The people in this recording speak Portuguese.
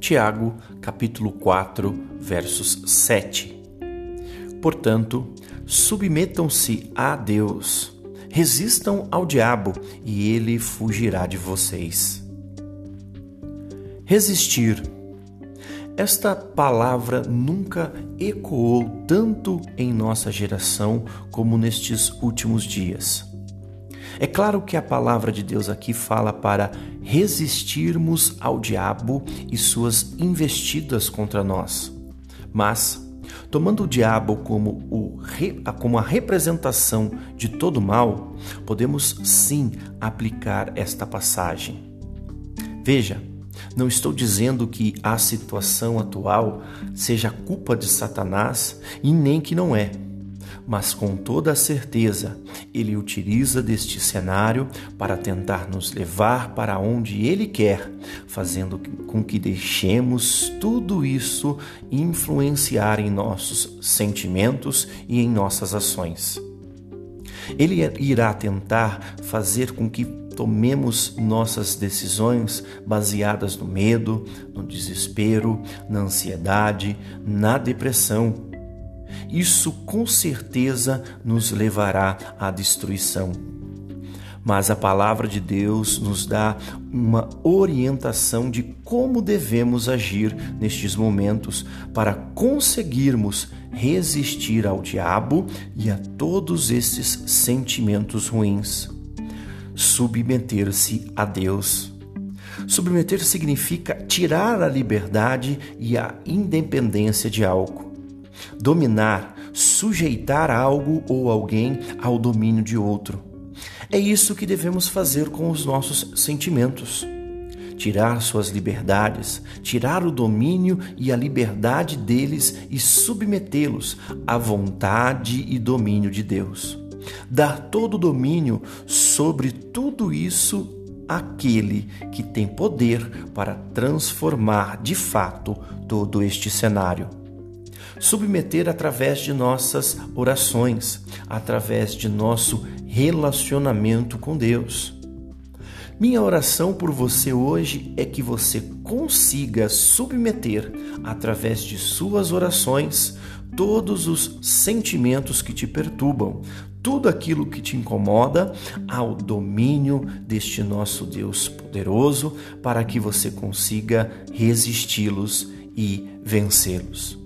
Tiago, capítulo 4, versos 7. Portanto, submetam-se a Deus, resistam ao diabo e ele fugirá de vocês. Resistir. Esta palavra nunca ecoou tanto em nossa geração como nestes últimos dias. É claro que a palavra de Deus aqui fala para resistirmos ao diabo e suas investidas contra nós. Mas, tomando o diabo como, o, como a representação de todo mal, podemos sim aplicar esta passagem. Veja, não estou dizendo que a situação atual seja culpa de Satanás e nem que não é mas com toda a certeza ele utiliza deste cenário para tentar nos levar para onde ele quer, fazendo com que deixemos tudo isso influenciar em nossos sentimentos e em nossas ações. Ele irá tentar fazer com que tomemos nossas decisões baseadas no medo, no desespero, na ansiedade, na depressão isso com certeza nos levará à destruição. Mas a palavra de Deus nos dá uma orientação de como devemos agir nestes momentos para conseguirmos resistir ao diabo e a todos esses sentimentos ruins. Submeter-se a Deus. Submeter significa tirar a liberdade e a independência de algo dominar, sujeitar algo ou alguém ao domínio de outro. É isso que devemos fazer com os nossos sentimentos. Tirar suas liberdades, tirar o domínio e a liberdade deles e submetê-los à vontade e domínio de Deus. Dar todo o domínio sobre tudo isso àquele que tem poder para transformar de fato todo este cenário submeter através de nossas orações, através de nosso relacionamento com Deus. Minha oração por você hoje é que você consiga submeter, através de suas orações, todos os sentimentos que te perturbam, tudo aquilo que te incomoda, ao domínio deste nosso Deus poderoso, para que você consiga resisti-los e vencê-los.